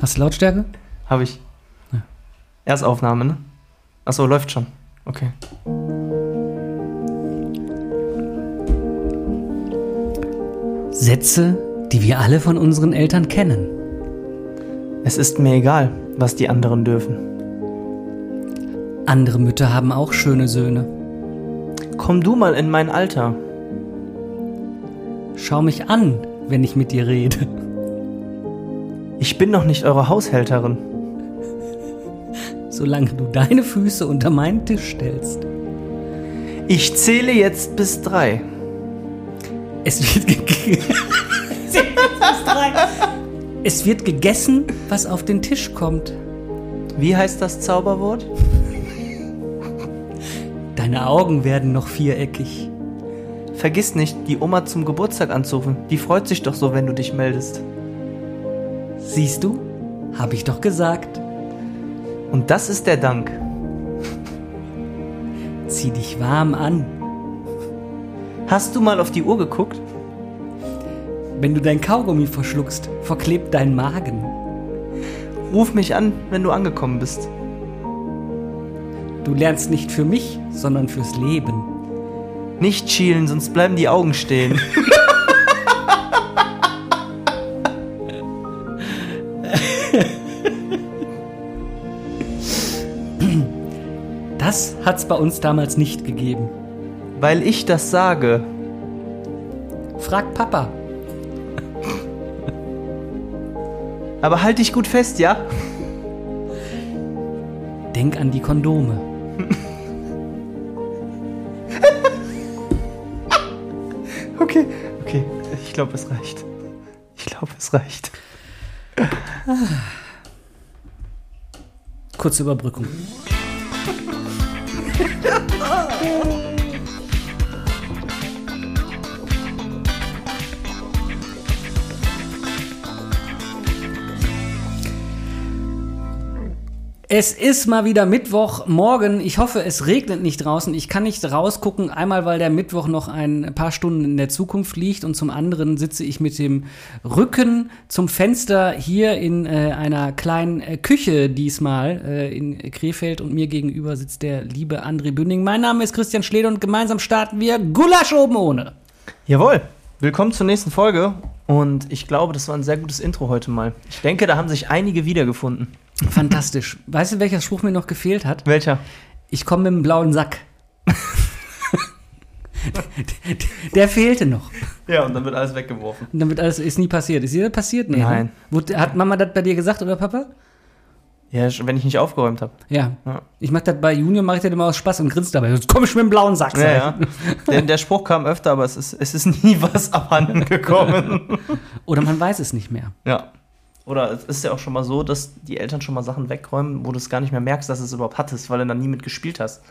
Hast du Lautstärke? Habe ich. Ja. Erstaufnahme, ne? Achso, läuft schon. Okay. Sätze, die wir alle von unseren Eltern kennen. Es ist mir egal, was die anderen dürfen. Andere Mütter haben auch schöne Söhne. Komm du mal in mein Alter. Schau mich an, wenn ich mit dir rede. Ich bin noch nicht eure Haushälterin. Solange du deine Füße unter meinen Tisch stellst. Ich zähle jetzt bis drei. Es wird, ge es wird gegessen, was auf den Tisch kommt. Wie heißt das Zauberwort? Deine Augen werden noch viereckig. Vergiss nicht, die Oma zum Geburtstag anzurufen. Die freut sich doch so, wenn du dich meldest. Siehst du? Hab ich doch gesagt. Und das ist der Dank. Zieh dich warm an. Hast du mal auf die Uhr geguckt? Wenn du dein Kaugummi verschluckst, verklebt dein Magen. Ruf mich an, wenn du angekommen bist. Du lernst nicht für mich, sondern fürs Leben. Nicht schielen, sonst bleiben die Augen stehen. hat's bei uns damals nicht gegeben. Weil ich das sage. Frag Papa. Aber halt dich gut fest, ja? Denk an die Kondome. Okay, okay. Ich glaube, es reicht. Ich glaube, es reicht. Kurze Überbrückung. Oh. Es ist mal wieder Mittwochmorgen. Ich hoffe, es regnet nicht draußen. Ich kann nicht rausgucken. Einmal, weil der Mittwoch noch ein paar Stunden in der Zukunft liegt und zum anderen sitze ich mit dem Rücken zum Fenster hier in äh, einer kleinen äh, Küche diesmal äh, in Krefeld und mir gegenüber sitzt der liebe André Bünding. Mein Name ist Christian Schlede und gemeinsam starten wir Gulasch oben ohne. Jawohl. Willkommen zur nächsten Folge. Und ich glaube, das war ein sehr gutes Intro heute mal. Ich denke, da haben sich einige wiedergefunden. Fantastisch. Weißt du, welcher Spruch mir noch gefehlt hat? Welcher? Ich komme mit dem blauen Sack. Der fehlte noch. Ja, und dann wird alles weggeworfen. Und dann wird alles, ist nie passiert. Ist dir passiert? Nee, Nein. Ne? Hat Mama das bei dir gesagt oder Papa? Ja, wenn ich nicht aufgeräumt habe. Ja. Ja. Ich mach das bei Junior, mache ich das immer aus Spaß und grinst dabei. Jetzt komm ich mit dem blauen Sack. Ja, ja. Der, der Spruch kam öfter, aber es ist, es ist nie was abhanden gekommen. Oder man weiß es nicht mehr. ja. Oder es ist ja auch schon mal so, dass die Eltern schon mal Sachen wegräumen, wo du es gar nicht mehr merkst, dass du es überhaupt hattest, weil du dann nie mitgespielt hast.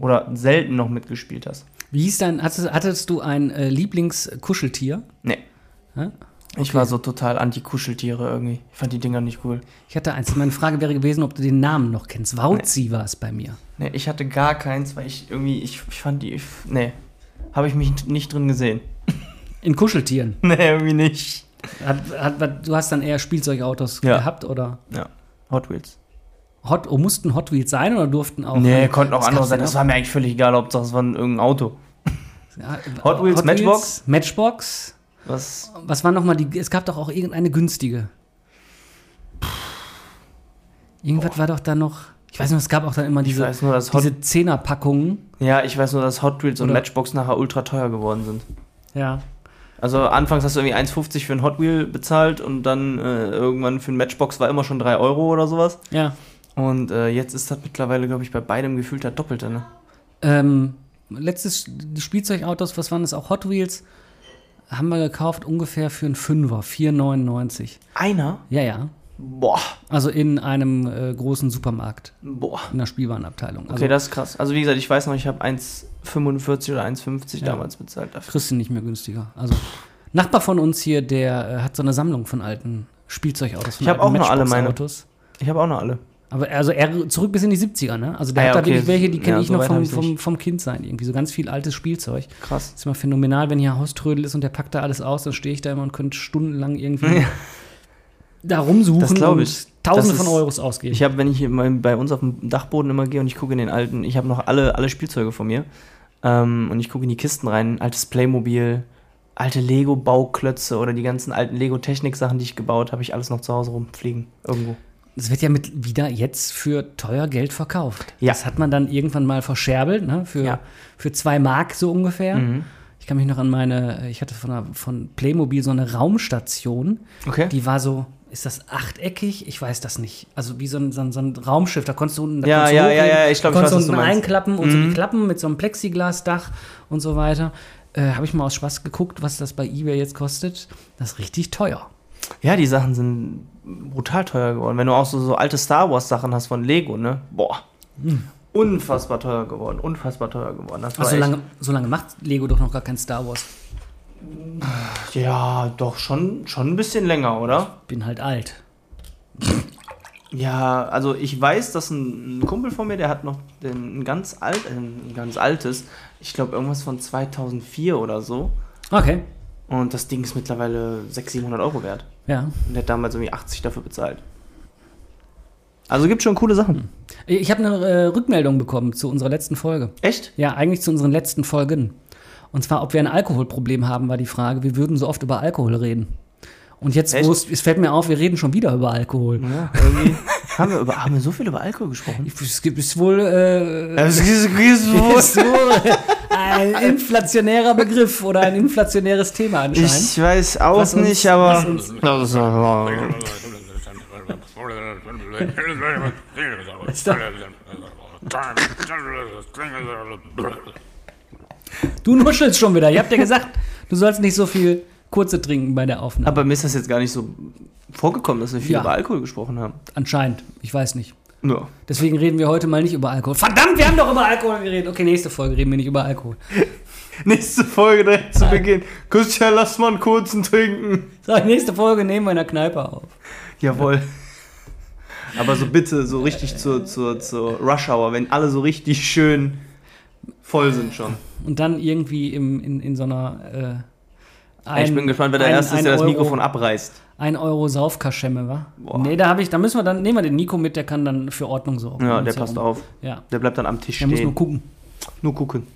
Oder selten noch mitgespielt hast. Wie hieß dein, hattest, hattest du ein äh, Lieblingskuscheltier? Nee. Hä? Ich war so total anti-Kuscheltiere irgendwie. Ich fand die Dinger nicht cool. Ich hatte eins. Meine Frage wäre gewesen, ob du den Namen noch kennst. Wauzi war es bei mir. Nee, ich hatte gar keins, weil ich irgendwie, ich, ich fand die, nee, habe ich mich nicht drin gesehen. In Kuscheltieren. Nee, irgendwie nicht. Hat, hat, du hast dann eher Spielzeugautos Ja. gehabt oder? Ja, Hot Wheels. Hot, oh, mussten Hot Wheels sein oder durften auch? nee, äh, konnten auch andere sein. Das war mir eigentlich völlig egal, Hauptsache es war irgendein Auto. Ja, Hot Wheels, Matchbox? Matchbox. Was? Was war nochmal die? Es gab doch auch irgendeine günstige. Irgendwas war doch da noch. Ich weiß nicht, es gab auch dann immer diese, nur, Hot, diese Zehnerpackungen. ja, ich weiß nur, dass Hot Wheels und Oder- Matchbox nachher ultra teuer geworden sind. Ja. Also anfangs hast du irgendwie 1,50 für ein Hot Wheel bezahlt und dann äh, irgendwann für ein Matchbox war immer schon 3 Euro oder sowas. Ja. Und äh, jetzt ist das mittlerweile, glaube ich, bei beidem gefühlt das Doppelte, ne? Ähm, letztes, die Spielzeugautos, was waren das? Auch Hot Wheels. Haben wir gekauft ungefähr für einen Fünfer, 4,99. Einer? Ja, ja. Boah, Also in einem äh, großen Supermarkt, boah. in der Spielwarenabteilung. Also Okay, das ist krass. Also wie gesagt, ich weiß noch, ich habe 1,45 oder 1,50 Ja. damals bezahlt dafür. kriegst du nicht mehr günstiger. Also Nachbar von uns hier, der äh, hat so eine Sammlung von alten Spielzeugautos. Von Ich hab alten auch noch alle meine. Matchbox-Autos. Ich habe auch noch alle. Aber also er zurück bis in die 70er, ne? Also der Ah hat ja, da okay. wirklich welche, die kenne Ja, ich so noch vom, vom, vom Kindsein irgendwie. So ganz viel altes Spielzeug. Krass. ist immer phänomenal, wenn hier Hauströdel ist und der packt da alles aus, dann stehe ich da immer und könnte stundenlang irgendwie da rumsuchen Das und. Tausende Das von Euros ausgeben. Ich habe, wenn ich bei uns auf dem Dachboden immer gehe und ich gucke in den alten, ich habe noch alle, alle Spielzeuge von mir ähm, und ich gucke in die Kisten rein, altes Playmobil, alte Lego-Bauklötze oder die ganzen alten Lego-Technik-Sachen, die ich gebaut habe, ich alles noch zu Hause rumfliegen irgendwo. Es wird ja mit wieder jetzt für teuer Geld verkauft. Ja. Das hat man dann irgendwann mal verscherbelt, ne? Für, Ja. für zwei Mark so ungefähr. Mhm. Ich kann mich noch an meine, ich hatte von, einer, von Playmobil so eine Raumstation, Okay. die war so, ist das achteckig? Ich weiß das nicht. Also wie so ein, so ein, so ein Raumschiff, da konntest du unten, da Ja, konntest ja, ja, ja, ich glaub, da ich konntest weiß, unten einklappen und so Mhm. die Klappen mit so einem Plexiglasdach und so weiter. Äh, Habe ich mal aus Spaß geguckt, was das bei eBay jetzt kostet. Das ist richtig teuer. Ja, die Sachen sind brutal teuer geworden. Wenn du auch so, so alte Star Wars Sachen hast von Lego, ne? Boah. Unfassbar teuer geworden, unfassbar teuer geworden. Das Also so echt- lange, so lange macht Lego doch noch gar kein Star Wars. Ja, doch schon, schon ein bisschen länger, oder? Bin halt alt. Ja, also ich weiß, dass ein, ein Kumpel von mir, der hat noch den, ein ganz alt, äh, ein ganz altes, ich glaube irgendwas von 2004 oder so. Okay. Und das Ding ist mittlerweile 600, 700 Euro wert. Ja. Und der hat damals irgendwie 80 dafür bezahlt. Also gibt schon coole Sachen. Ich habe eine äh, Rückmeldung bekommen zu unserer letzten Folge. Echt? Ja, eigentlich zu unseren letzten Folgen. Und zwar, ob wir ein Alkoholproblem haben, war die Frage. Wir würden so oft über Alkohol reden. Und jetzt, es, es fällt mir auf, wir reden schon wieder über Alkohol. Ja, irgendwie. haben, wir über, haben wir so viel über Alkohol gesprochen? Es gibt ist wohl, äh, Es ist, es ist wohl ein inflationärer Begriff oder ein inflationäres Thema anscheinend. Ich weiß auch uns- nicht, aber. was Du nuschelst schon wieder. Ihr habt ja gesagt, du sollst nicht so viel kurze trinken bei der Aufnahme. Aber mir ist das jetzt gar nicht so vorgekommen, dass wir viel Ja. über Alkohol gesprochen haben. Anscheinend. Ich weiß nicht. Ja. Deswegen reden wir heute mal nicht über Alkohol. Verdammt, wir haben doch über Alkohol geredet. Okay, nächste Folge reden wir nicht über Alkohol. Nächste Folge direkt zu Beginn. Christian, lass mal einen kurzen trinken. So, nächste Folge nehmen wir in der Kneipe auf. Jawohl. Aber so bitte, so richtig zur, zur, zur Rush Hour, wenn alle so richtig schön voll sind schon. Und dann irgendwie im, in, in so einer. Äh, ich bin gespannt, wer der ein- Erste ist, ein der das Euro- Mikrofon abreißt. Ein Euro Saufkaschemme, wa? Boah. Nee, da habe ich, da müssen wir dann, nehmen wir den Nico mit, der kann dann für Ordnung sorgen. Ja, der passt herum. auf. Ja, Der bleibt dann am Tisch der muss nur stehen. gucken. Nur gucken.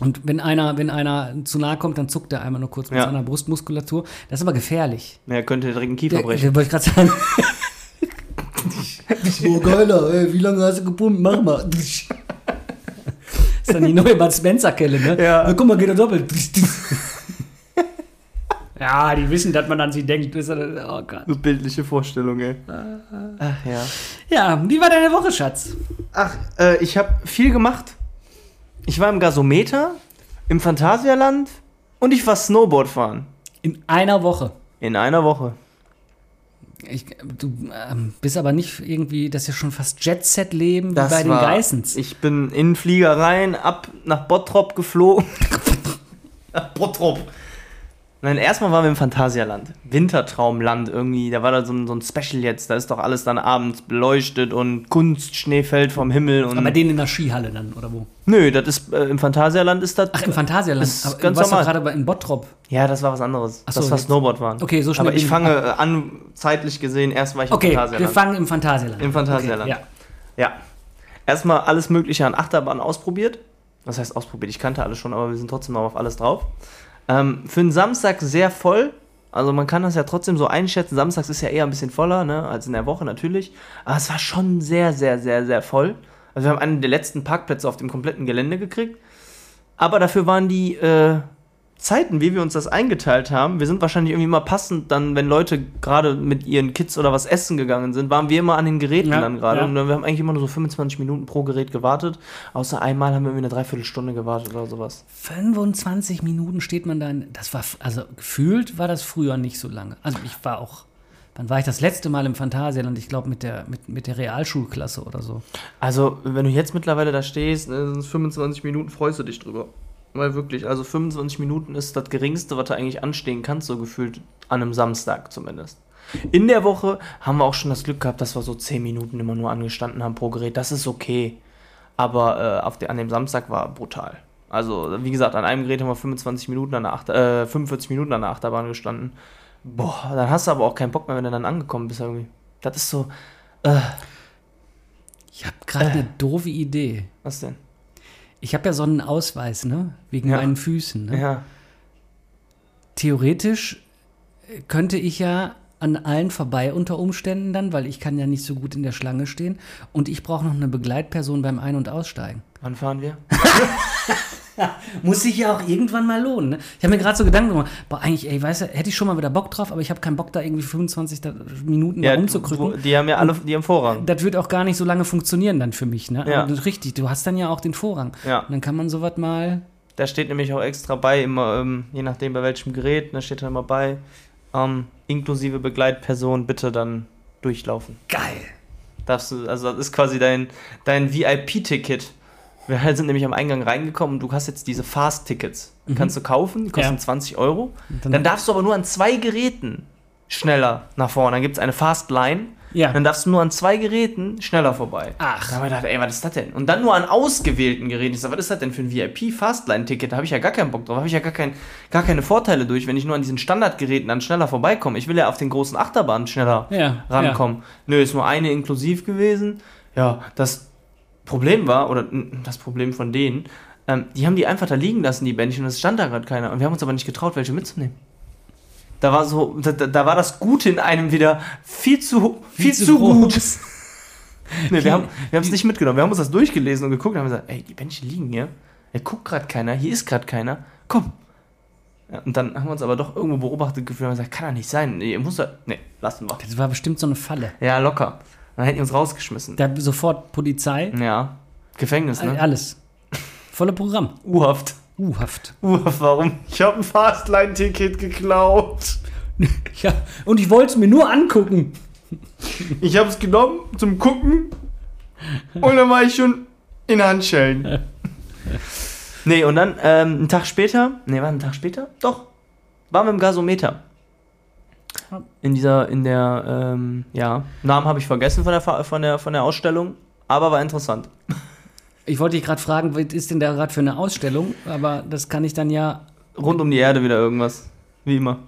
Und wenn einer, wenn einer zu nahe kommt, dann zuckt er einmal nur kurz mit Ja. seiner Brustmuskulatur. Das ist aber gefährlich. Er könnte direkt einen Kiefer Der, brechen. der wollte ich gerade sagen. oh, geiler, ey, wie lange hast du gepumpt? Mach mal. ist dann die neue Bud Spencer-Kelle, ne? Ja. Na, guck mal, geht er doppelt. ja, die wissen, dass man an sie denkt. Oh Gott. So bildliche Vorstellung, ey. Ach ja. Ja, wie war deine Woche, Schatz? Ach, äh, ich habe viel gemacht. Ich war im Gasometer, im Phantasialand und ich war Snowboard fahren. In einer Woche. In einer Woche. Ich, du ähm, bist aber nicht irgendwie, das ist ja schon fast Jet-Set-Leben wie Das bei den war- Geissens. Ich bin in Flieger rein, ab nach Bottrop geflogen. nach Bottrop. Nein, erstmal waren wir im Phantasialand. Wintertraumland irgendwie. Da war da so ein, so ein Special jetzt. Da ist doch alles dann abends beleuchtet und Kunstschnee fällt vom Himmel. Und aber den in der Skihalle dann, oder wo? Nö, das ist äh, im Phantasialand ist das. Ach, im Phantasialand. ist Aber ganz du warst normal. gerade bei- in Bottrop. Ja, das war was anderes. Ach so, das war jetzt- Snowboard waren. Okay, so schnell Aber ich fange äh, an, zeitlich gesehen, erst war ich Okay, im wir Phantasialand. fangen im Phantasialand. Im Phantasialand. Okay, ja. Ja. Erstmal alles Mögliche an Achterbahn ausprobiert. Was heißt ausprobiert? Ich kannte alles schon, aber wir sind trotzdem noch auf alles drauf. Ähm, für einen Samstag sehr voll. Also man kann das ja trotzdem so einschätzen. Samstags ist ja eher ein bisschen voller, ne, als in der Woche natürlich. Aber es war schon sehr, sehr, sehr, sehr voll. Also wir haben einen der letzten Parkplätze auf dem kompletten Gelände gekriegt. Aber dafür waren die äh, Zeiten, wie wir uns das eingeteilt haben, wir sind wahrscheinlich irgendwie immer passend dann, wenn Leute gerade mit ihren Kids oder was essen gegangen sind, waren wir immer an den Geräten Ja, dann gerade. ja. Und wir haben eigentlich immer nur so 25 Minuten pro Gerät gewartet. Außer einmal haben wir irgendwie eine Dreiviertelstunde gewartet oder sowas. 25 Minuten steht man da. In, das war, also gefühlt war das früher nicht so lange. Also ich war auch, wann war ich das letzte Mal im Phantasialand? Ich glaube mit der, mit, mit der Realschulklasse oder so. Also, wenn du jetzt mittlerweile da stehst, sind es 25 Minuten, freust du dich drüber. Weil wirklich, also 25 Minuten ist das Geringste, was du eigentlich anstehen kannst, so gefühlt an einem Samstag zumindest. In der Woche haben wir auch schon das Glück gehabt, dass wir so 10 Minuten immer nur angestanden haben pro Gerät. Das ist okay. Aber äh, auf der, an dem Samstag war brutal. Also, wie gesagt, an einem Gerät haben wir 25 Minuten an der Achter, äh, 45 Minuten an der Achterbahn gestanden. boah, dann hast du aber auch keinen Bock mehr, wenn du dann angekommen bist irgendwie. Das ist so, äh, Ich habe gerade eine doofe Idee. was denn? Ich habe ja so einen Ausweis, ne? Wegen Ja. meinen Füßen. Ne? Ja, Theoretisch könnte ich ja an allen vorbei unter Umständen dann, weil ich kann ja nicht so gut in der Schlange stehen. Und ich brauche noch eine Begleitperson beim Ein- und Aussteigen. wann fahren wir? Muss sich ja auch irgendwann mal lohnen. Ne? Ich habe mir gerade so Gedanken gemacht, boah, eigentlich, ey, weißt du, hätte ich schon mal wieder Bock drauf, aber ich habe keinen Bock, da irgendwie 25 da- Minuten da wo- rumzukrücken. die haben ja alle, die haben Vorrang. Das wird auch gar nicht so lange funktionieren dann für mich, ne? Ja. Ist richtig, du hast dann ja auch den Vorrang. Ja. Und dann kann man sowas mal. Da steht nämlich auch extra bei, immer, ähm, je nachdem bei welchem Gerät, da steht da immer bei, ähm, inklusive Begleitperson bitte dann durchlaufen. Geil. Darfst du, also das ist quasi dein, dein VIP-Ticket. Wir sind nämlich am Eingang reingekommen und du hast jetzt diese Fast-Tickets. Die Kannst du kaufen, die kosten Ja. 20 Euro. dann- Dann, darfst du aber nur an zwei Geräten schneller nach vorne. Dann gibt es eine Fast-Line. Ja. Dann darfst du nur an zwei Geräten schneller vorbei. Ach. Da haben wir gedacht, ey, was ist das denn? Und dann nur an ausgewählten Geräten. Ich sag, was ist das denn für ein VIP-Fastline-Ticket? Da habe ich ja gar keinen Bock drauf. Da habe ich ja gar, kein, gar keine Vorteile durch, wenn ich nur an diesen Standardgeräten dann schneller vorbeikomme. Ich will ja auf den großen Achterbahnen schneller Ja, rankommen. Nö, ist nur eine inklusiv gewesen. Ja, das Problem war, oder das Problem von denen, ähm, die haben die einfach da liegen lassen, die Bändchen, und es stand da gerade keiner. Und wir haben uns aber nicht getraut, welche mitzunehmen. Da war so, da, da da war das Gute in einem wieder viel zu, viel, zu zu, gut. Nee, wir haben wir es nicht mitgenommen. Wir haben uns das durchgelesen und geguckt und haben gesagt, ey, die Bändchen liegen hier. Hier guckt gerade keiner, hier ist gerade keiner. Komm. Ja, und dann haben wir uns aber doch irgendwo beobachtet gefühlt und haben gesagt, kann doch nicht sein. Nee, ihr muss da. Nee, lassen wir. Das war bestimmt so eine Falle. Ja, locker. Dann hätten die uns rausgeschmissen. Da sofort Polizei, Ja. Gefängnis, ne? alles. Volle Programm. U-Haft. U-Haft. U-Haft, warum? Ich habe ein Fastline-Ticket geklaut. Ja, und ich wollte es mir nur angucken. Ich habe es genommen zum Gucken und dann war ich schon in Handschellen. nee, und dann ähm, einen Tag später, nee, war ein Tag später? Doch, waren wir im Gasometer. In dieser, in der, ähm, ja, Namen habe ich vergessen von der, von, der, von der Ausstellung, aber war interessant. Ich wollte dich gerade fragen, was ist denn da gerade für eine Ausstellung? Aber das kann ich dann ja. Rund um die Erde wieder irgendwas, wie immer.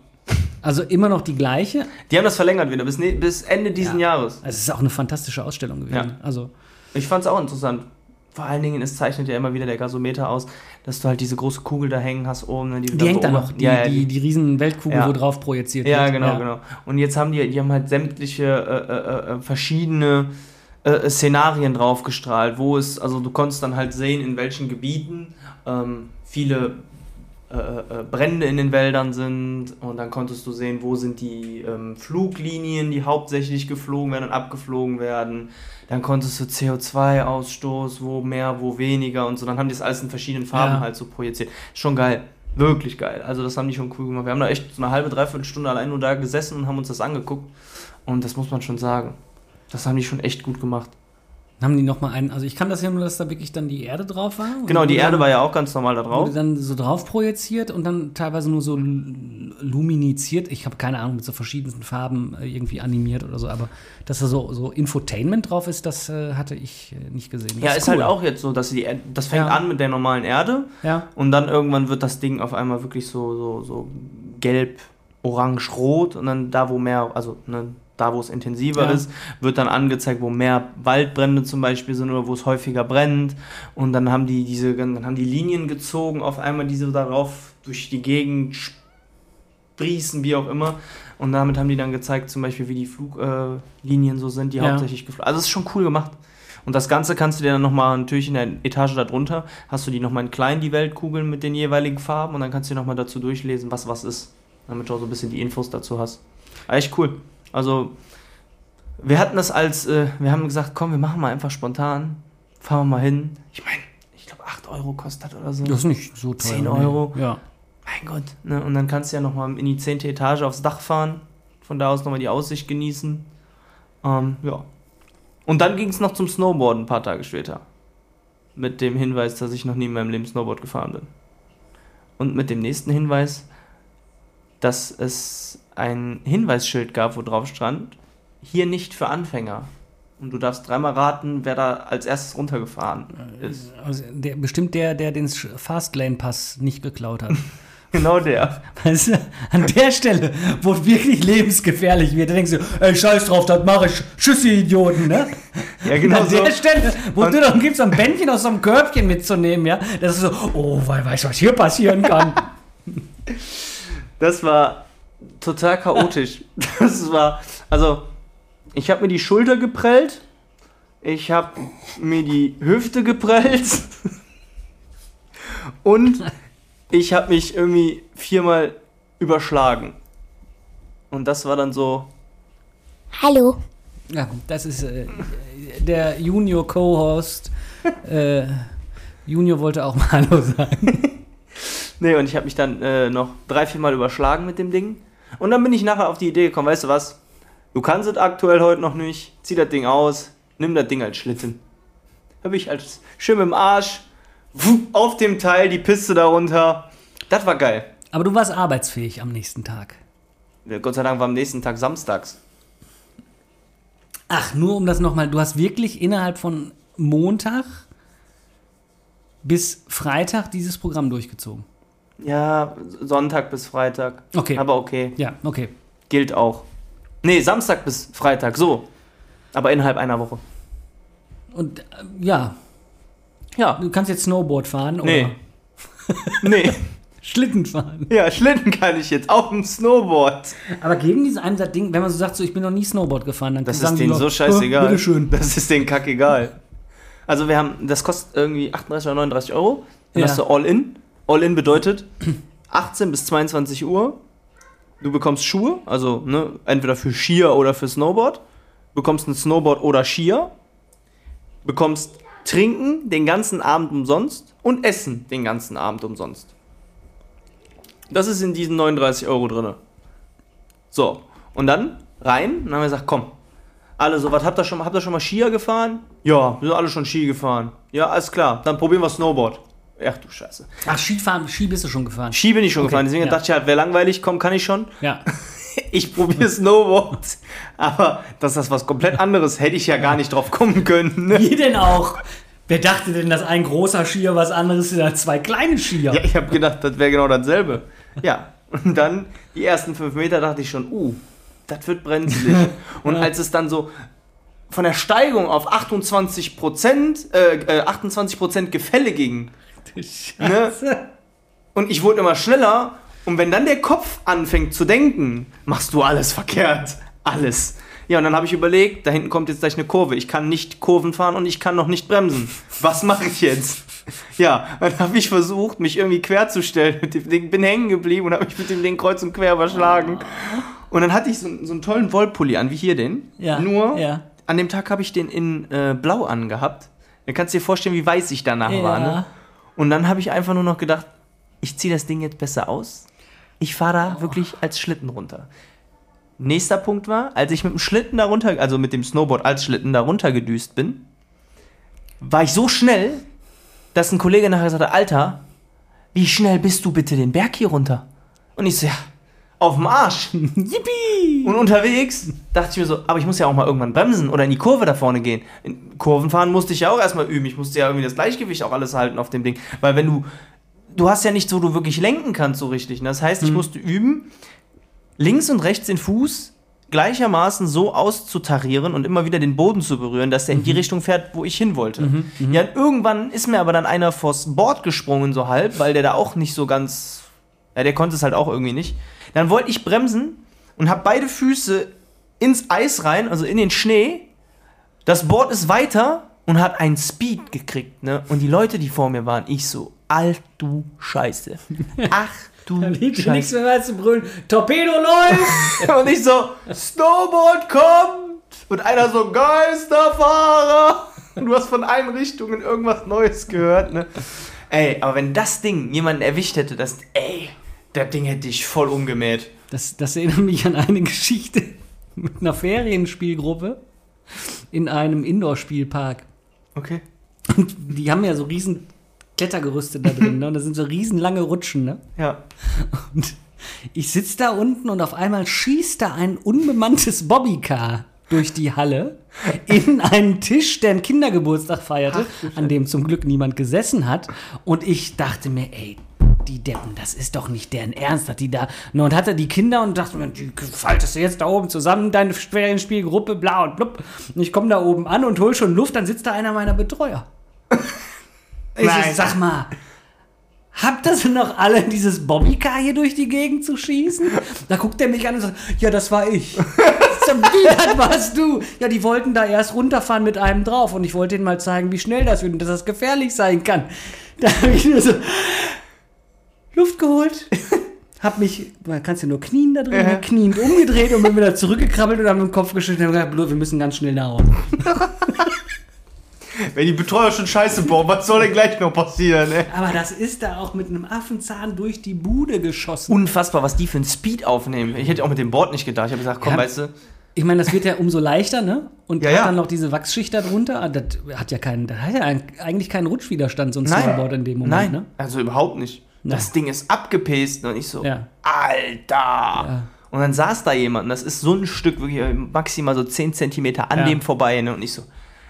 Also immer noch die gleiche. Die haben das verlängert wieder bis, ne, bis Ende diesen Ja. Jahres. Also es ist auch eine fantastische Ausstellung gewesen. Ja. Also Ich fand es auch interessant. Vor allen Dingen, es zeichnet ja immer wieder der Gasometer aus, dass du halt diese große Kugel da hängen hast oben. ne, die hängt da noch, die, ja, ja, die, die riesen Weltkugel, Ja. wo drauf projiziert ja, wird. genau, genau. Und jetzt haben die, die haben halt sämtliche äh, äh, äh, verschiedene äh, Szenarien draufgestrahlt, wo es, also du konntest dann halt sehen, in welchen Gebieten ähm, viele äh, äh, Brände in den Wäldern sind und dann konntest du sehen, wo sind die ähm, Fluglinien, die hauptsächlich geflogen werden und abgeflogen werden. Dann konntest du CO2-Ausstoß, wo mehr, wo weniger und so. Dann haben die das alles in verschiedenen Farben Ja. halt so projiziert. Schon geil. Wirklich geil. Also das haben die schon cool gemacht. Wir haben da echt so eine halbe, dreiviertel Stunde allein nur da gesessen und haben uns das angeguckt. Und das muss man schon sagen. Das haben die schon echt gut gemacht. Haben die noch mal einen, also ich kann das ja nur, dass da wirklich dann die Erde drauf war. Genau, die Erde dann, war ja auch ganz normal da drauf. Wurde dann so drauf projiziert und dann teilweise nur so luminiziert. Ich habe keine Ahnung, mit so verschiedensten Farben äh, irgendwie animiert oder so, aber dass da so, so Infotainment drauf ist, das äh, hatte ich äh, nicht gesehen. Das Ja, ist halt cool. auch jetzt so, dass die Erde, das fängt Ja. an mit der normalen Erde Ja, und dann irgendwann wird das Ding auf einmal wirklich so, so, so gelb, orange, rot und dann da, wo mehr, also ne, da, wo es intensiver Ja. ist, wird dann angezeigt, wo mehr Waldbrände zum Beispiel sind oder wo es häufiger brennt und dann haben die diese, dann haben die Linien gezogen, auf einmal diese darauf durch die Gegend sprießen, wie auch immer und damit haben die dann gezeigt, zum Beispiel, wie die Fluglinien äh, so sind, die Ja. hauptsächlich geflogen Also, es ist schon cool gemacht. Und das Ganze kannst du dir dann nochmal, natürlich in der Etage darunter, hast du die nochmal in klein, die Weltkugeln mit den jeweiligen Farben und dann kannst du dir nochmal dazu durchlesen, was was ist. Damit du auch so ein bisschen die Infos dazu hast. Echt cool. Also, wir hatten das als, äh, wir haben gesagt, komm, wir machen mal einfach spontan. Fahren wir mal hin. Ich meine, ich glaube 8 Euro kostet das oder so. das ist nicht so teuer. 10 nee. Euro. Ja. Mein Gott. Ne? Und dann kannst du ja nochmal in die 10. Etage aufs Dach fahren. Von da aus nochmal die Aussicht genießen. Ähm, ja. Und dann ging es noch zum Snowboarden ein paar Tage später. Mit dem Hinweis, dass ich noch nie in meinem Leben Snowboard gefahren bin. Und mit dem nächsten Hinweis, dass es ein Hinweisschild gab, wo drauf stand, hier nicht für Anfänger. Und du darfst dreimal raten, wer da als erstes runtergefahren ist. Also der, bestimmt der, der den Fastlane-Pass nicht geklaut hat. Genau der. Weißt du, an der Stelle, wo es wirklich lebensgefährlich wird, da denkst du, ey, scheiß drauf, das mache ich. Tschüss, ihr Idioten, ne? Ja, genau an so. der Stelle, wo Und- du dann gibst, so ein Bändchen aus so einem Körbchen mitzunehmen, ja, das ist so, oh, weil weißt du, was hier passieren kann. Das war total chaotisch. Das war, also, ich habe mir die Schulter geprellt, ich habe mir die Hüfte geprellt und ich habe mich irgendwie viermal überschlagen. Und das war dann so, Hallo. Ja, das ist äh, der Junior Co-Host. Äh, Junior wollte auch mal Hallo sagen. nee, und ich habe mich dann äh, noch drei, vier Mal überschlagen mit dem Ding. Und dann bin ich nachher auf die Idee gekommen, weißt du was? Du kannst es aktuell heute noch nicht, zieh das Ding aus, nimm das Ding als Schlitten. Hab ich als schön im Arsch, auf dem Teil, die Piste darunter. Das war geil. Aber du warst arbeitsfähig am nächsten Tag. Gott sei Dank war am nächsten Tag samstags. Ach, nur um das nochmal, du hast wirklich innerhalb von Montag bis Freitag dieses Programm durchgezogen. Ja, Sonntag bis Freitag. Okay. Aber okay, Ja, okay. gilt auch. Nee, Samstag bis Freitag, so. Aber innerhalb einer Woche. Und äh, ja, Ja. du kannst jetzt Snowboard fahren oder Nee. nee. Schlitten fahren. Ja, Schlitten kann ich jetzt, auf dem Snowboard. Aber geben diese einem das Ding, wenn man so sagt, so ich bin noch nie Snowboard gefahren, dann Das sagen ist denen so scheißegal. "Äh, Bitteschön. Das ist denen kackegal. Also wir haben, das kostet irgendwie 38 oder 39 Euro. Dann Ja. hast du All-In. All-In bedeutet 18 bis 22 Uhr. Du bekommst Schuhe, also ne, entweder für Skier oder für Snowboard. Bekommst ein Snowboard oder Skier. Bekommst Trinken den ganzen Abend umsonst und Essen den ganzen Abend umsonst. Das ist in diesen 39 Euro drin. So, und dann rein und dann haben wir gesagt, komm, alle so, was habt ihr schon, habt ihr schon mal Skier gefahren? Ja, wir sind alle schon Ski gefahren. Ja, alles klar, dann probieren wir Snowboard. Ach du Scheiße. Ach, Skifahren, Ski bist du schon gefahren. Ski bin ich schon Okay, gefahren, deswegen ja. dachte ich halt, wäre langweilig, komm, kann ich schon. Ja. Ich probiere Snowboard. Aber dass das was komplett anderes, hätte ich ja gar nicht drauf kommen können. Ne? Wie denn auch? Wer dachte denn, dass ein großer Skier was anderes ist als zwei kleine Skier? Ja, ich habe gedacht, das wäre genau dasselbe. Ja, und dann die ersten fünf Meter dachte ich schon, uh, das wird brenzlig. Und als es dann so von der Steigung auf 28 Prozent, äh, äh, 28 Prozent Gefälle ging, ne? und ich wurde immer schneller, und wenn dann der Kopf anfängt zu denken, machst du alles verkehrt. Alles. Ja, und dann habe ich überlegt, da hinten kommt jetzt gleich eine Kurve. Ich kann nicht Kurven fahren und ich kann noch nicht bremsen. Was mache ich jetzt? Ja, dann habe ich versucht, mich irgendwie quer zu stellen mit dem Ding, bin hängen geblieben und habe mich mit dem Ding kreuz und quer überschlagen. Und dann hatte ich so, so einen tollen Wollpulli an, wie hier den. Ja, Nur, ja. an dem Tag habe ich den in äh, blau angehabt. Dann kannst du dir vorstellen, wie weiß ich danach war. Ne? Und dann habe ich einfach nur noch gedacht, ich ziehe das Ding jetzt besser aus. Ich fahre da wirklich als Schlitten runter. Nächster Punkt war, als ich mit dem Schlitten da runter, also mit dem Snowboard als Schlitten da runter gedüst bin, war ich so schnell, dass ein Kollege nachher sagte, Alter, wie schnell bist du bitte den Berg hier runter? Und ich so, ja, auf dem Arsch. Yippie! Und unterwegs dachte ich mir so, aber ich muss ja auch mal irgendwann bremsen oder in die Kurve da vorne gehen. In Kurvenfahren musste ich ja auch erstmal üben. Ich musste ja irgendwie das Gleichgewicht auch alles halten auf dem Ding. Weil wenn du, du hast ja nicht so, du wirklich lenken kannst so richtig. ne? Das heißt, ich musste üben, links und rechts den Fuß gleichermaßen so auszutarieren und immer wieder den Boden zu berühren, dass der in die Richtung fährt, wo ich hin wollte. Ja, und irgendwann ist mir aber dann einer vors Board gesprungen, so halb, weil der da auch nicht so ganz, ja, der konnte es halt auch irgendwie nicht. Dann wollte ich bremsen und habe beide Füße ins Eis rein, also in den Schnee. Das Board ist weiter und hat einen Speed gekriegt, ne? Und die Leute, die vor mir waren, ich so, alt du Scheiße. Ach du Da liegt nichts Scheiße. mehr als zu brüllen. Torpedo läuft! Und ich so, Snowboard kommt! Und einer so, Geisterfahrer! Und du hast von allen Richtungen irgendwas Neues gehört, ne? Ey, aber wenn das Ding jemanden erwischt hätte, das, ey, das Ding hätte ich voll umgemäht. Das, das erinnert mich an eine Geschichte mit einer Ferienspielgruppe in einem Indoor-Spielpark. Okay. Und die haben ja so riesen Klettergerüste da drin, ne? Und das sind so riesen lange Rutschen, ne? Ja. Und ich sitze da unten und auf einmal schießt da ein unbemanntes Bobbycar durch die Halle in einen Tisch, der einen Kindergeburtstag feierte, an dem zum Glück niemand gesessen hat. Und ich dachte mir, ey, die Deppen, das ist doch nicht deren Ernst, hat die da. Ne, Und hatte die Kinder und dachte mir, die faltest du jetzt da oben zusammen, deine Ferienspielgruppe, bla und blub. Und ich komme da oben an und hol schon Luft, dann sitzt da einer meiner Betreuer. Ich Nein. sag mal, habt ihr sie noch alle dieses Bobbycar hier durch die Gegend zu schießen? Da guckt er mich an und sagt, ja, das war ich. Wie, das warst du? Ja, die wollten da erst runterfahren mit einem drauf und ich wollte ihnen mal zeigen, wie schnell das wird und dass das gefährlich sein kann. Da habe ich nur so Luft geholt. Hab mich, man kannst ja nur knien da drin, Ja. kniend umgedreht und bin wieder zurückgekrabbelt und haben den Kopf geschüttelt und haben gesagt, "Blut, wir müssen ganz schnell nach Hause. Wenn die Betreuer schon scheiße bauen, was soll denn gleich noch passieren, ey? Aber das ist da auch mit einem Affenzahn durch die Bude geschossen. Unfassbar, was die für einen Speed aufnehmen. Ich hätte auch mit dem Board nicht gedacht. Ich habe gesagt, komm, Ja. weißt du, Ich meine, das wird ja umso leichter, ne? Und Ja, hat ja. dann noch diese Wachsschicht darunter. Ah, Das hat ja keinen, das hat ja eigentlich keinen Rutschwiderstand, so ein Snowboard in dem Moment, nein, ne? also überhaupt nicht. Das Nein. Ding ist abgepest und ich so, Ja. Alter. Und dann saß da jemand, und das ist so ein Stück, wirklich maximal so 10 Zentimeter an Ja. dem vorbei. Ne? Und ich so,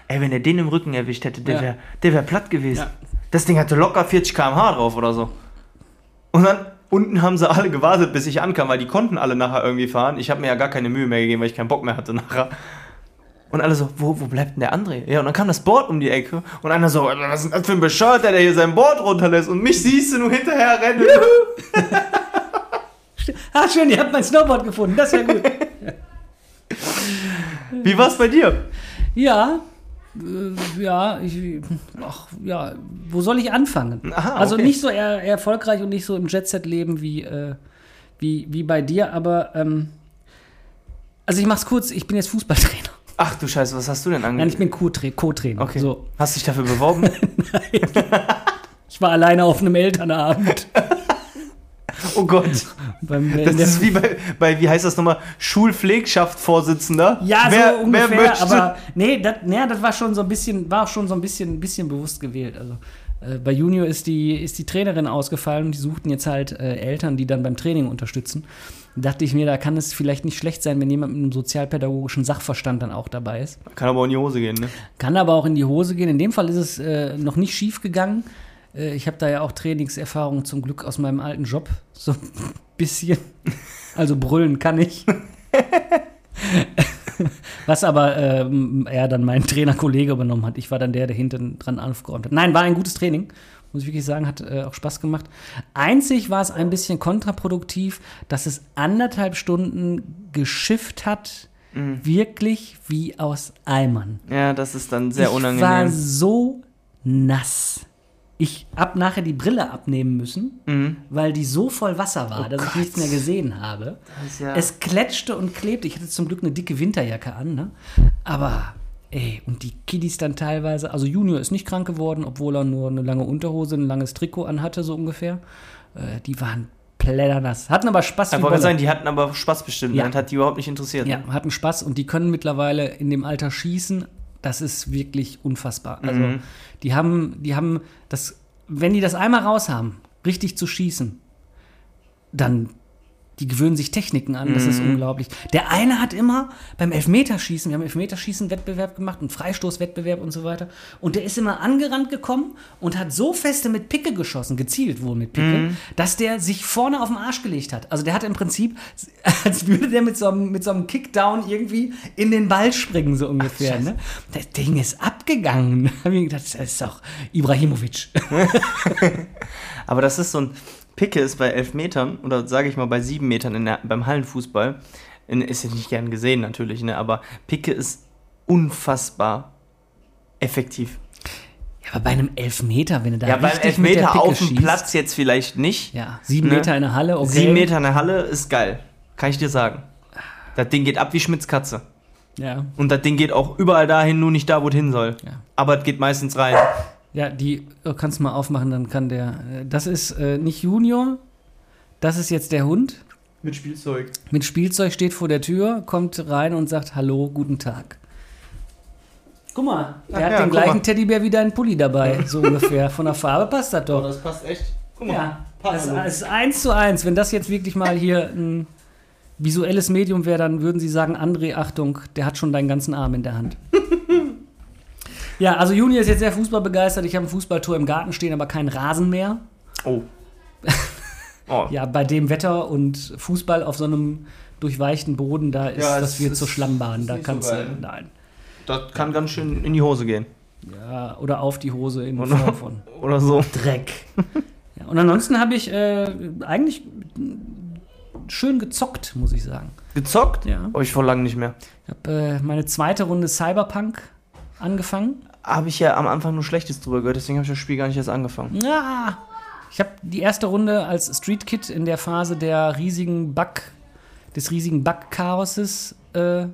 ey, wenn er den im Rücken erwischt hätte, der Ja. wäre der wär platt gewesen. Ja. Das Ding hatte locker 40 km/h drauf oder so. Und dann unten haben sie alle gewartet, bis ich ankam, weil die konnten alle nachher irgendwie fahren. Ich habe mir ja gar keine Mühe mehr gegeben, weil ich keinen Bock mehr hatte nachher. Und alle so, wo, wo bleibt denn der André? Ja, und dann kam das Board um die Ecke und einer so, was ist denn das für ein Bescheuerter, der hier sein Board runterlässt und mich siehst du nur hinterher rennen. Ah, schön, ihr habt mein Snowboard gefunden, das ist ja gut. Wie war's bei dir? ja, äh, ja, ich, ach, ja, wo soll ich anfangen? Aha, also okay. nicht so eher erfolgreich und nicht so im Jet-Set-Leben wie, äh, wie, wie bei dir, aber, ähm, also ich mach's kurz, ich bin jetzt Fußballtrainer. Ach du Scheiße, was hast du denn Nein, ich angefangen? bin Co-Tra- Co-Trainer. Okay. So. Hast dich dafür beworben? Ich war alleine auf einem Elternabend. oh Gott. Beim, Das ist wie bei, bei wie heißt das nochmal, Schulpflegschaftsvorsitzender. ja, wer, so ungefähr, aber nee, das, nee, war schon so ein bisschen, war auch schon so ein bisschen, ein bisschen bewusst gewählt. Also äh, bei Junior ist die, ist die Trainerin ausgefallen und die suchten jetzt halt äh, Eltern, die dann beim Training unterstützen. Da dachte ich mir, da kann es vielleicht nicht schlecht sein, wenn jemand mit einem sozialpädagogischen Sachverstand dann auch dabei ist. Kann aber auch in die Hose gehen, ne? Kann aber auch in die Hose gehen. In dem Fall ist es äh, noch nicht schief gegangen. Äh, ich habe da ja auch Trainingserfahrung zum Glück aus meinem alten Job. So ein bisschen. Also brüllen kann ich. Was aber ähm, er dann mein Trainerkollege übernommen hat. Ich war dann der, der hinten dran aufgeräumt hat. Nein, war ein gutes Training. Muss ich wirklich sagen, hat äh, auch Spaß gemacht. Einzig war es ein bisschen kontraproduktiv, dass es anderthalb Stunden geschifft hat, wirklich wie aus Eimern Ja, das ist dann sehr ich war unangenehm. so nass. Ich hab nachher die Brille abnehmen müssen, Mhm. weil die so voll Wasser war, dass ich nichts mehr gesehen habe. ja- Es kletschte und klebte. Ich hatte zum Glück eine dicke Winterjacke an, ne? Aber, ey, und die Kiddies dann teilweise, also Junior ist nicht krank geworden, obwohl er nur eine lange Unterhose, ein langes Trikot anhatte, so ungefähr. Äh, die waren plädernass. Hatten aber Spaß Ich wollte sagen, die hatten aber Spaß bestimmt. Ja. Ja. hat die überhaupt nicht interessiert. Ja, ne? hatten Spaß und die können mittlerweile in dem Alter schießen. Das ist wirklich unfassbar. Also, Mhm. die haben, die haben das, wenn die das einmal raus haben, richtig zu schießen, dann die gewöhnen sich Techniken an, das ist Mhm. unglaublich. Der eine hat immer beim Elfmeterschießen, wir haben Elfmeterschießen-Wettbewerb gemacht, einen Freistoßwettbewerb und so weiter, und der ist immer angerannt gekommen und hat so feste mit Picke geschossen, gezielt wohl mit Picke, Mhm. dass der sich vorne auf den Arsch gelegt hat. Also der hat im Prinzip, als würde der mit so einem, mit so einem Kickdown irgendwie in den Ball springen, so ungefähr. ne? Das Ding ist abgegangen. Da hab ich gedacht, das ist doch Ibrahimovic. Aber das ist so ein Picke ist bei elf Metern oder sage ich mal bei sieben Metern der, beim Hallenfußball. In, ist ja nicht gern gesehen natürlich, ne? aber Picke ist unfassbar effektiv. Ja, aber bei einem Elfmeter, wenn du da Ja, beim mit der Elfmeter auf dem schießt, Platz jetzt vielleicht nicht. Ja, sieben Ne? Meter in der Halle, okay. Sieben Meter in der Halle ist geil. Kann ich dir sagen. Das Ding geht ab wie Schmitz Katze. Ja, Und das Ding geht auch überall dahin, nur nicht da, wo es hin soll. Ja. Aber es geht meistens rein. Ja die oh, kannst du mal aufmachen, dann kann der. äh, Das ist äh, nicht Junior, das ist jetzt der Hund. Mit Spielzeug. Mit Spielzeug steht vor der Tür, kommt rein und sagt Hallo, guten Tag. Guck mal, der Ach hat ja, den gleichen mal. Teddybär wie dein Pulli dabei, so ungefähr. Von der Farbe passt das doch. das passt echt. Guck Ja, das ist eins zu eins. Wenn das jetzt wirklich mal hier ein visuelles Medium wäre, dann würden sie sagen, André, Achtung, der hat schon deinen ganzen Arm in der Hand. ja, also Juni ist jetzt sehr fußballbegeistert. Ich habe ein Fußballtor im Garten stehen, aber kein Rasen mehr. Oh. Oh. Ja, bei dem Wetter und Fußball auf so einem durchweichten Boden, da ist Ja, das wird zur Schlammbahn. Da so kannst geil. du. Nein. Das kann ganz schön in die Hose gehen. Ja, oder auf die Hose in Oder- Form von Oder so. Dreck. ja, und ansonsten habe ich äh, eigentlich schön gezockt, muss ich sagen. Gezockt? Ja. Oh, ich vor lang nicht mehr. Ich habe äh, meine zweite Runde Cyberpunk angefangen. Habe ich ja am Anfang nur Schlechtes drüber gehört, deswegen habe ich das Spiel gar nicht erst angefangen. Ja. Ich habe die erste Runde als Street Kid in der Phase der riesigen Bug, des riesigen Bug-Chaoses äh,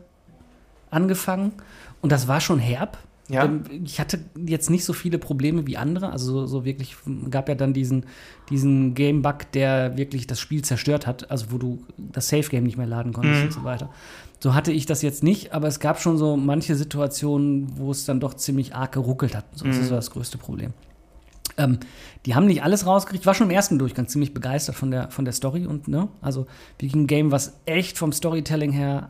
angefangen. Und das war schon herb. Ja. Ähm, Ich hatte jetzt nicht so viele Probleme wie andere. Also so, so wirklich gab ja dann diesen, diesen Game-Bug, der wirklich das Spiel zerstört hat. Also wo du das Safe-Game nicht mehr laden konntest Mhm. und so weiter. So hatte ich das jetzt nicht, aber es gab schon so manche Situationen, wo es dann doch ziemlich arg geruckelt hat. So, Das ist so das größte Problem. Ähm, die haben nicht alles rausgekriegt. Ich war schon im ersten Durchgang ziemlich begeistert von der, von der Story und, ne, also wirklich ein Game, was echt vom Storytelling her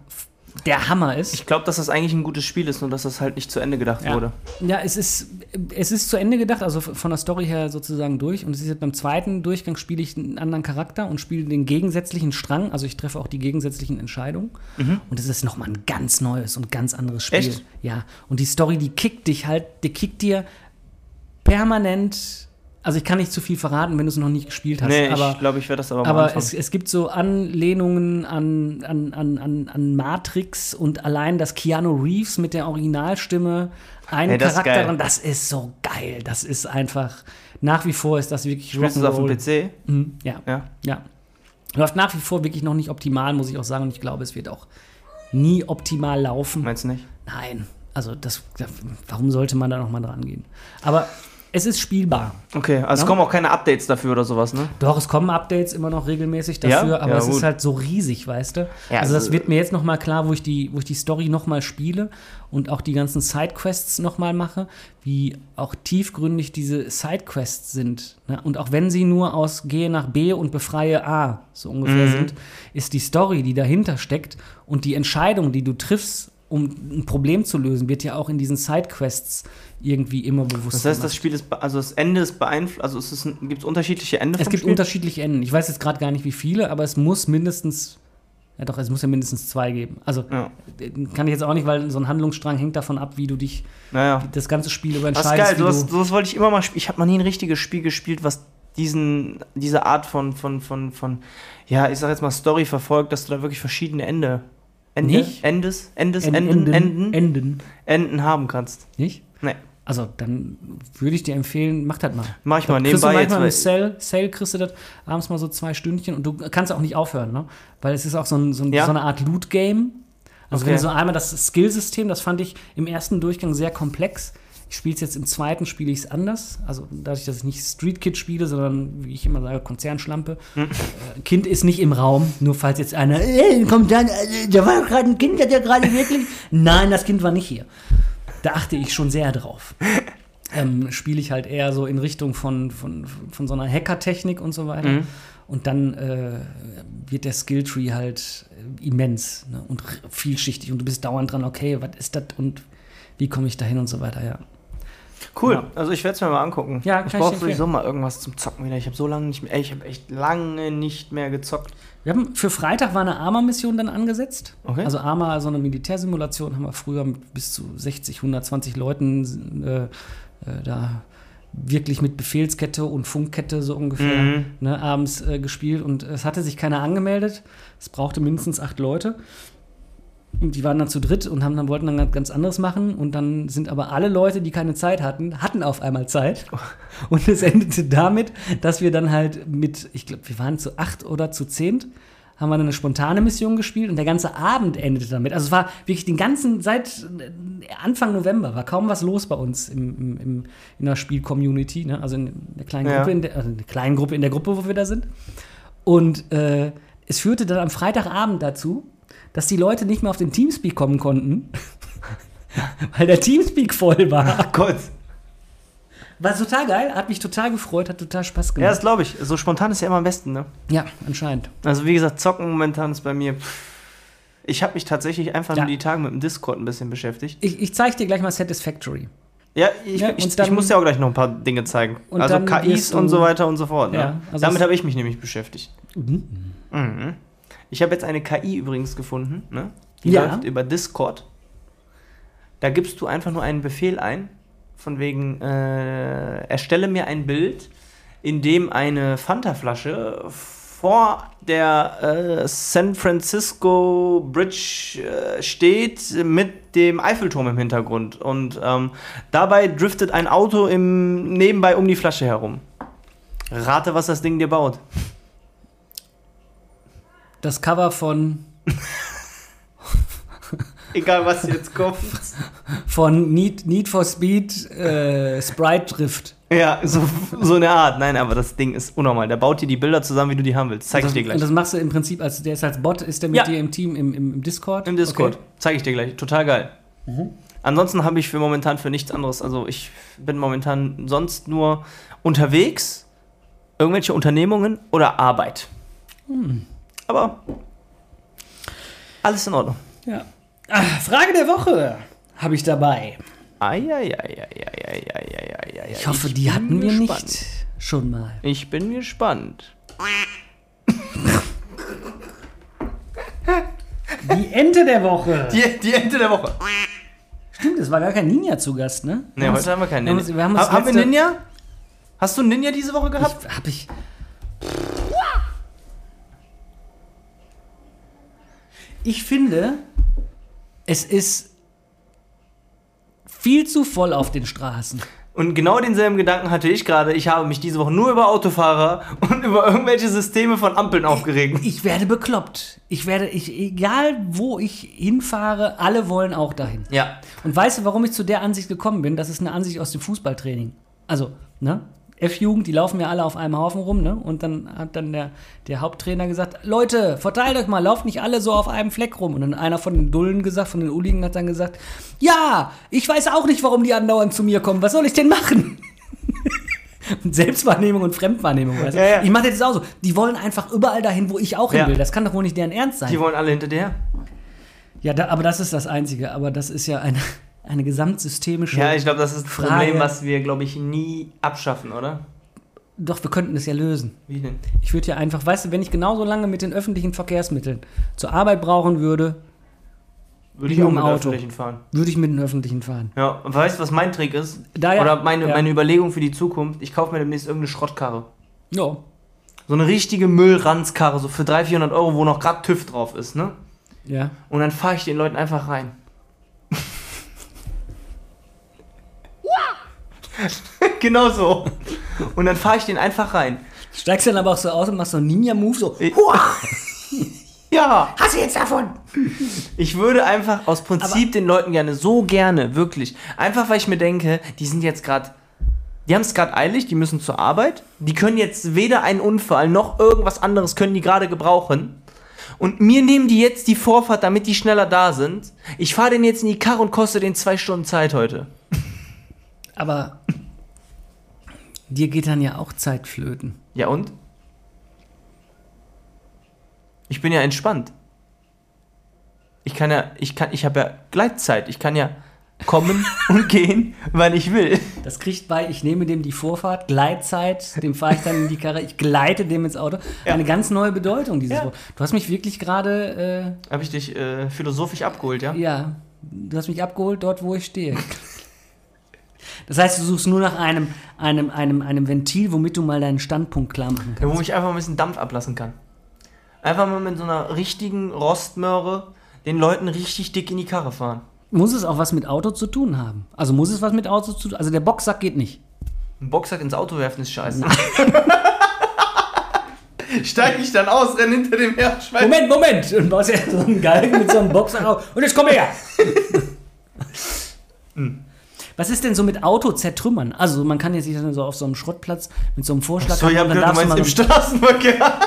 der Hammer ist. Ich glaube, dass das eigentlich ein gutes Spiel ist, nur dass das halt nicht zu Ende gedacht Ja. wurde. Ja, es ist, es ist zu Ende gedacht, also von der Story her sozusagen durch. Und es ist jetzt beim zweiten Durchgang spiele ich einen anderen Charakter und spiele den gegensätzlichen Strang. Also ich treffe auch die gegensätzlichen Entscheidungen. Und es ist nochmal ein ganz neues und ganz anderes Spiel. Echt? Ja. Und die Story, die kickt dich halt, die kickt dir permanent. Also ich kann nicht zu viel verraten, wenn du es noch nicht gespielt hast. Nee, aber ich glaube, ich werde das aber mal aber es, es gibt so Anlehnungen an, an, an, an, Matrix und allein, dass Keanu Reeves mit der Originalstimme einen ist Charakter und das ist so geil. Das ist einfach, nach wie vor ist das wirklich Spielst du es auf dem. PC? Mhm, ja, Ja. ja. Läuft nach wie vor wirklich noch nicht optimal, muss ich auch sagen. Und ich glaube, es wird auch nie optimal laufen. Meinst du nicht? Nein, also das, warum sollte man da noch mal dran gehen? Aber es ist spielbar. Okay, also es Ja. kommen auch keine Updates dafür oder sowas, ne? Doch, es kommen Updates immer noch regelmäßig dafür, Ja? aber Ja, es ist gut. halt so riesig, weißt du? Also das also- wird mir jetzt noch mal klar, wo ich die, wo ich die Story noch mal spiele und auch die ganzen Sidequests noch mal mache, wie auch tiefgründig diese Sidequests sind. Ne? Und auch wenn sie nur aus Gehe nach B und befreie A so ungefähr Mhm. sind, ist die Story, die dahinter steckt und die Entscheidung, die du triffst, um ein Problem zu lösen, wird ja auch in diesen Sidequests irgendwie immer bewusst Das heißt, gemacht. das Spiel ist, also das Ende ist beeinflusst, also es gibt es unterschiedliche Ende Es gibt Spiel? unterschiedliche Enden. Ich weiß jetzt gerade gar nicht, wie viele, aber es muss mindestens, ja doch, es muss ja mindestens zwei geben. Also Ja, kann ich jetzt auch nicht, weil so ein Handlungsstrang hängt davon ab, wie du dich naja. das ganze Spiel über Das ist entscheidest. geil, sowas, sowas wollte ich immer mal spielen. Ich habe noch nie ein richtiges Spiel gespielt, was diesen, diese Art von, von, von, von, ja, ich sag jetzt mal Story verfolgt, dass du da wirklich verschiedene Ende, Ende, Nicht? Endes, Endes, En- Enden, Enden, Enden. Enden haben kannst. Nicht? Nee. Also, dann würde ich dir empfehlen, mach das mal. Mach ich mal Kriegst du nebenbei jetzt. manchmal im Sale, Sale kriegst du das abends mal so zwei Stündchen und du kannst auch nicht aufhören, ne? Weil es ist auch so, ein, so, ein, Ja. so eine Art Loot-Game. Also Okay. wenn du so einmal das Skillsystem, das fand ich im ersten Durchgang sehr komplex. Ich spiele es jetzt im zweiten, spiele ich es anders. Also dadurch, dass ich nicht Street Kid spiele, sondern, wie ich immer sage, Konzernschlampe. Hm. Äh, kind ist nicht im Raum, nur falls jetzt einer, äh, kommt dann, da war gerade ein Kind, hat der gerade wirklich. Nein, das Kind war nicht hier. Da achte ich schon sehr drauf. Ähm, spiele ich halt eher so in Richtung von, von, von so einer Hacker-Technik und so weiter. Mhm. Und dann äh, wird der Skilltree halt äh, immens ne? und vielschichtig und du bist dauernd dran, okay, was ist das und wie komme ich da hin und so weiter, ja. Cool, Ja. also ich werde es mir mal angucken. Ja, ich brauche sowieso mal irgendwas zum Zocken wieder. Ich habe so lange nicht mehr, ich habe echt lange nicht mehr gezockt. Wir haben für Freitag war eine Arma-Mission dann angesetzt. Okay. Also Arma, so eine Militärsimulation, haben wir früher mit bis zu 60, 120 Leuten äh, äh, da wirklich mit Befehlskette und Funkkette so ungefähr Mhm. ne, abends äh, gespielt und es hatte sich keiner angemeldet. Es brauchte mindestens acht Leute. Und die waren dann zu dritt und haben dann, wollten dann ganz anderes machen. Und dann sind aber alle Leute, die keine Zeit hatten, hatten auf einmal Zeit. Und es endete damit, dass wir dann halt mit, ich glaube, wir waren zu acht oder zu zehnt, haben wir dann eine spontane Mission gespielt und der ganze Abend endete damit. Also es war wirklich den ganzen, seit äh, Anfang November war kaum was los bei uns im, im, im, in der Spiel-Community, ne? also in der kleinen Ja. Gruppe, in der, also in der kleinen Gruppe, in der Gruppe, wo wir da sind. Und äh, es führte dann am Freitagabend dazu, dass die Leute nicht mehr auf den Teamspeak kommen konnten, weil der Teamspeak voll war. Ach Gott. War total geil, hat mich total gefreut, hat total Spaß Ja, gemacht. das glaube ich. So spontan ist ja immer am besten, ne? Ja, anscheinend. Also wie gesagt, zocken momentan ist bei mir. Ich habe mich tatsächlich einfach Ja. nur die Tage mit dem Discord ein bisschen beschäftigt. Ich, ich zeige dir gleich mal Satisfactory. Ja, ich, Ja, ich, und dann- ich muss dir auch gleich noch ein paar Dinge zeigen. Also KIs du- und so weiter und so fort. Ne? Ja, also Damit habe ich mich nämlich beschäftigt. Mhm. Ich habe jetzt eine KI übrigens gefunden. Ne? Die Ja. läuft über Discord. Da gibst du einfach nur einen Befehl ein, von wegen, äh, erstelle mir ein Bild, in dem eine Fanta-Flasche vor der äh, San Francisco Bridge äh, steht mit dem Eiffelturm im Hintergrund. Und ähm, dabei driftet ein Auto im, nebenbei um die Flasche herum. Rate, was das Ding dir baut. Das Cover von, Egal, was jetzt kommt. von Need, Need for Speed äh, Sprite Drift. Ja, so, so eine Art. Nein, aber das Ding ist unnormal. Der baut dir die Bilder zusammen, wie du die haben willst. Zeig ich dir Und gleich. das machst du im Prinzip, als der ist als Bot, ist der mit Ja. dir im Team im, im, im Discord? Im Discord. Okay. Zeig ich dir gleich. Total geil. Ansonsten habe ich für momentan für nichts anderes. Also ich bin momentan sonst nur unterwegs, irgendwelche Unternehmungen oder Arbeit. Aber alles in Ordnung. Ja. Ah, Frage der Woche habe ich dabei. Eieieiei. Ich hoffe, die bin hatten wir gespannt. nicht schon mal. Ich bin gespannt. Die Ente der Woche. Die, die Ente der Woche. Stimmt, es war gar kein Ninja zu Gast, ne? Ne, heute haben wir keinen wir haben Ninja. uns- wir haben Ha- haben wir Ninja? Hast du einen Ninja diese Woche gehabt? Ich, hab ich. Ich finde, es ist viel zu voll auf den Straßen. Und genau denselben Gedanken hatte ich gerade. Ich habe mich diese Woche nur über Autofahrer und über irgendwelche Systeme von Ampeln aufgeregt. Ich werde bekloppt. Ich werde, ich, egal wo ich hinfahre, alle wollen auch dahin. Ja. Und weißt du, warum ich zu der Ansicht gekommen bin? Das ist eine Ansicht aus dem Fußballtraining. Also, ne? F-Jugend, die laufen ja alle auf einem Haufen rum, ne? Und dann hat dann der, der Haupttrainer gesagt, Leute, verteilt euch mal, lauft nicht alle so auf einem Fleck rum. Und dann einer von den Dullen gesagt, von den Uligen hat dann gesagt, ja, ich weiß auch nicht, warum die andauernd zu mir kommen. Was soll ich denn machen? Selbstwahrnehmung und Fremdwahrnehmung. Weißt du? Ja, ja. Ich mache das jetzt auch so. Die wollen einfach überall dahin, wo ich auch hin Ja. will. Das kann doch wohl nicht deren Ernst sein. Die wollen alle hinter dir her. Ja, da, aber das ist das Einzige. Aber das ist ja eine, eine gesamtsystemische. Ja, ich glaube, das ist ein Frage. Problem, was wir, glaube ich, nie abschaffen, oder? Doch, wir könnten es ja lösen. Wie denn? Ich würde ja einfach, weißt du, wenn ich genauso lange mit den öffentlichen Verkehrsmitteln zur Arbeit brauchen würde, Würde ich auch mit Auto. öffentlichen fahren. würde ich mit den öffentlichen fahren. Ja, und weißt du, was mein Trick ist? Da ja- Oder meine, ja. meine Überlegung für die Zukunft? Ich kaufe mir demnächst irgendeine Schrottkarre. Ja. So eine richtige Müllranzkarre, so für 300, 400 Euro, wo noch gerade TÜV drauf ist, ne? Ja. Und dann fahre ich den Leuten einfach rein. genau so. Und dann fahre ich den einfach rein. Steigst dann aber auch so aus und machst so einen Ninja-Move, so. Ja. Hast du jetzt davon? Ich würde einfach aus Prinzip den Leuten gerne so gerne, wirklich. Einfach weil ich mir denke, die sind jetzt gerade. Die haben es gerade eilig, die müssen zur Arbeit. Die können jetzt weder einen Unfall noch irgendwas anderes können die gerade gebrauchen. Und mir nehmen die jetzt die Vorfahrt, damit die schneller da sind. Ich fahre den jetzt in die Karre und koste den zwei Stunden Zeit heute. Aber dir geht dann ja auch Zeit flöten. Ja und? Ich bin ja entspannt. Ich kann ja, ich kann, ich habe ja Gleitzeit. Ich kann ja kommen und gehen, wann ich will. Das kriegt bei, ich nehme dem die Vorfahrt, Gleitzeit, dem fahre ich dann in die Karre, ich gleite dem ins Auto. Eine ganz neue Bedeutung, dieses Ja. Wort. Du hast mich wirklich gerade, Habe ich dich äh, philosophisch abgeholt, ja? äh, ja, du hast mich abgeholt dort, wo ich stehe. Das heißt, du suchst nur nach einem, einem, einem, einem Ventil, womit du mal deinen Standpunkt klar machen Ja, Wo kannst. ich einfach mal ein bisschen Dampf ablassen kann. Einfach mal mit so einer richtigen Rostmöhre den Leuten richtig dick in die Karre fahren. Muss es auch was mit Auto zu tun haben? Also muss es was mit Auto zu tun? Also der Boxsack geht nicht. Ein Boxsack ins Auto werfen ist scheiße. Steig ich dann aus, renn hinter dem her, schmeiß Moment, Moment! Und baust ja so einen Galgen mit so einem Boxsack auf. Und jetzt komm her! Was ist denn so mit Auto zertrümmern? Also man kann jetzt sich dann so auf so einem Schrottplatz mit so einem Vorschlag So, ich hab und dann gehört, du meinst im so Straßenverkehr.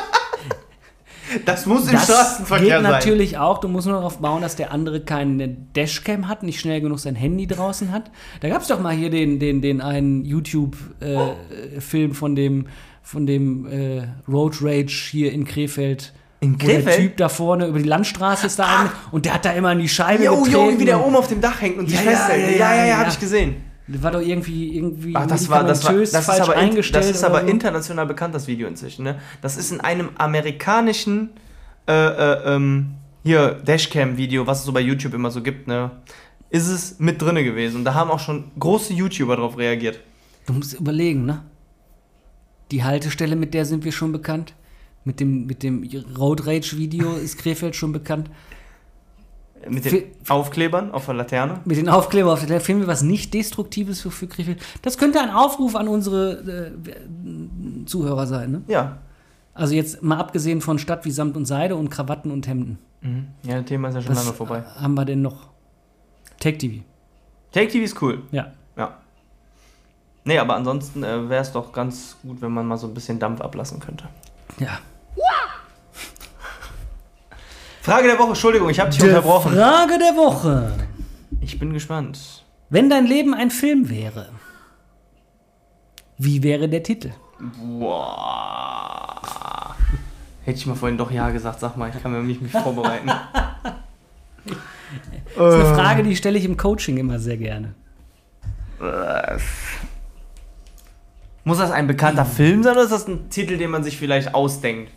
Das muss im das Straßenverkehr geht sein. natürlich auch. Du musst nur darauf bauen, dass der andere keine Dashcam hat, nicht schnell genug sein Handy draußen hat. Da gab es doch mal hier den, den, den einen YouTube-Film von dem, von dem äh, Road Rage hier in Krefeld. In Wo der Krefeld? Typ da vorne über die Landstraße ist da ein, und der hat da immer in die Scheibe Jo, getreten. jo, wie der oben auf dem Dach hängt und sich Ja, ja, festhält. ja, Ja, ja, ja, ja, ja. hab ich gesehen. War doch irgendwie, irgendwie Ach, das war, das war, das ist aber, in, eingestellt. das ist aber so. international bekannt, das Video inzwischen, ne? Das ist in einem amerikanischen, äh, äh, ähm, hier, Dashcam-Video, was es so bei YouTube immer so gibt, ne? Ist es mit drinne gewesen. Und da haben auch schon große YouTuber drauf reagiert. Du musst überlegen, ne? Die Haltestelle, mit der sind wir schon bekannt. Mit dem, mit dem Road Rage-Video ist Krefeld schon bekannt. Mit den Für- Aufklebern auf der Laterne. Mit den Aufkleber auf der finden wir was nicht Destruktives für, für Krefeld. Das könnte ein Aufruf an unsere äh, Zuhörer sein, ne? Ja. Also jetzt mal abgesehen von Stadt wie Samt und Seide und Krawatten und Hemden. Mhm. Ja, das Thema ist ja schon Was lange vorbei. haben wir denn noch? Take TV. Take TV ist cool. Ja. Ja. Nee, aber ansonsten äh, wäre es doch ganz gut, wenn man mal so ein bisschen Dampf ablassen könnte. Ja. Frage der Woche, Entschuldigung, ich habe dich unterbrochen. Frage der Woche. Ich bin gespannt. Wenn dein Leben ein Film wäre, wie wäre der Titel? Boah. Hätte ich mal vorhin doch Ja gesagt, sag mal, ich kann mir nicht mich vorbereiten. Das ist eine Frage, die stelle ich im Coaching immer sehr gerne. Muss das ein bekannter Film sein oder ist das ein Titel, den man sich vielleicht ausdenkt?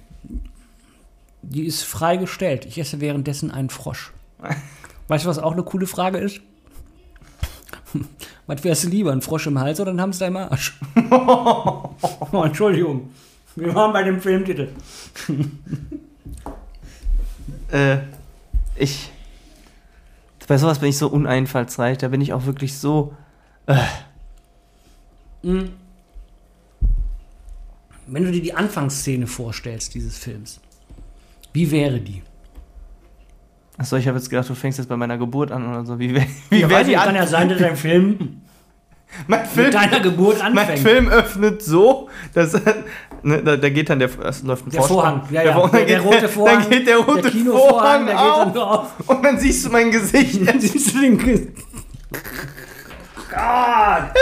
Die ist freigestellt. Ich esse währenddessen einen Frosch. Weißt du, was auch eine coole Frage ist? Was wärst du lieber, ein Frosch im Hals oder ein Hamster im Arsch? oh, Entschuldigung. Wir waren bei dem Filmtitel. Äh, ich. Bei sowas bin ich so uneinfallsreich, da bin ich auch wirklich so. Mhm. Wenn du dir die Anfangsszene vorstellst dieses Films, wie wäre die? Achso, ich habe jetzt gedacht, du fängst jetzt bei meiner Geburt an oder so. Wie, wär- wie Ja, wäre die kann an ja sein, dass ein Film mein Film, mit deiner Geburt mein anfängt. Film öffnet so, dass ne, da, da geht dann der es läuft ein Der. Vorhang, ja, ja. Vorhang, Der, dann der geht rote Vorhang. Dann geht der rote der Kinovorhang, Vorhang der geht auf, dann so auf. und dann siehst du mein Gesicht. Dann siehst du den Gott.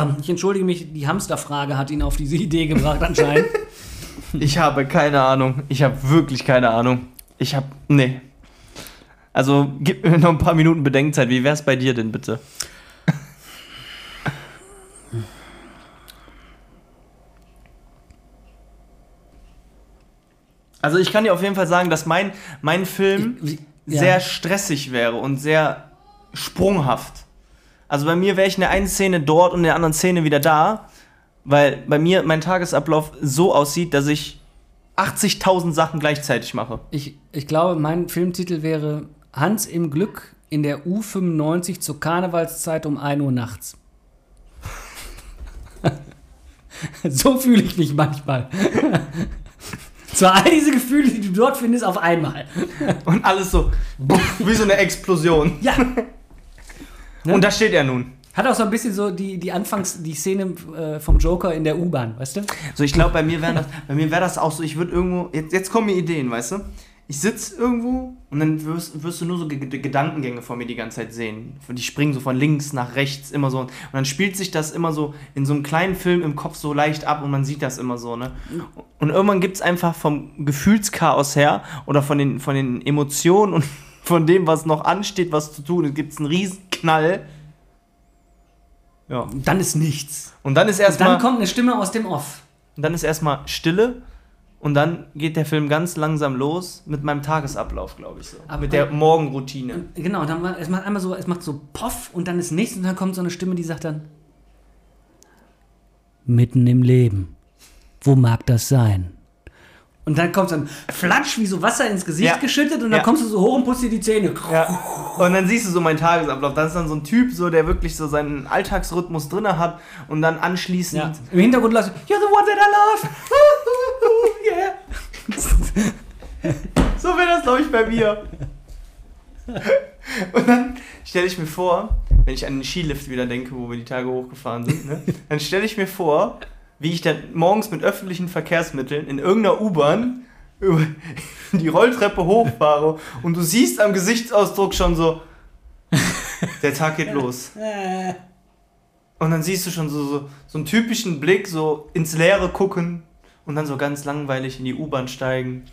Ah, ich entschuldige mich, die Hamsterfrage hat ihn auf diese Idee gebracht anscheinend. Ich habe keine Ahnung. Ich habe wirklich keine Ahnung. Ich habe. Nee. Also, gib mir noch ein paar Minuten Bedenkzeit. Wie wär's bei dir denn bitte? Also, ich kann dir auf jeden Fall sagen, dass mein, mein Film Ich- wie- ja. sehr stressig wäre und sehr sprunghaft. Also, bei mir wäre ich in der einen Szene dort und in der anderen Szene wieder da, weil bei mir mein Tagesablauf so aussieht, dass ich 80.000 Sachen gleichzeitig mache. Ich, ich glaube, mein Filmtitel wäre Hans im Glück in der U95 zur Karnevalszeit um 1 Uhr nachts. so fühle ich mich manchmal. Zwar all diese Gefühle, die du dort findest, auf einmal. Und alles so wie so eine Explosion. Ja. Ne? Und da steht er nun. Hat auch so ein bisschen so die, die Anfangs-, die Szene äh, vom Joker in der U-Bahn, weißt du? So, ich glaube, bei mir wäre das, bei mir wäre das auch so, ich würde irgendwo, jetzt, jetzt kommen mir Ideen, weißt du? Ich sitze irgendwo und dann wirst, wirst du nur so Ge- Gedankengänge vor mir die ganze Zeit sehen. Die springen so von links nach rechts immer so. Und dann spielt sich das immer so in so einem kleinen Film im Kopf so leicht ab und man sieht das immer so, ne? Und irgendwann gibt es einfach vom Gefühlschaos her oder von den, von den Emotionen und von dem, was noch ansteht, was zu tun, gibt es einen Riesenknall. Ja. Dann ist nichts. Und dann ist Dann erstmal. kommt eine Stimme aus dem Off. Und dann ist erstmal Stille und dann geht der Film ganz langsam los mit meinem Tagesablauf, glaube ich so. Aber mit der Morgenroutine. Genau, dann es macht einmal so, es macht so Poff und dann ist nichts und dann kommt so eine Stimme, die sagt dann Mitten im Leben. Wo mag das sein? Und dann kommt so ein Flatsch, wie so Wasser ins Gesicht Ja. geschüttet und dann Ja. kommst du so hoch und putzt dir die Zähne. Ja. Und dann siehst du so meinen Tagesablauf. Das ist dann so ein Typ, so, der wirklich so seinen Alltagsrhythmus drin hat und dann anschließend. Im Hintergrund läuft You're the one that I love. yeah. So wäre das, glaube ich, bei mir. Und dann stelle ich mir vor, wenn ich an den Skilift wieder denke, wo wir die Tage hochgefahren sind, ne, dann stelle ich mir vor, wie ich dann morgens mit öffentlichen Verkehrsmitteln in irgendeiner U-Bahn über die Rolltreppe hochfahre und du siehst am Gesichtsausdruck schon so, der Tag geht los. Und dann siehst du schon so, so, so einen typischen Blick, so ins Leere gucken und dann so ganz langweilig in die U-Bahn steigen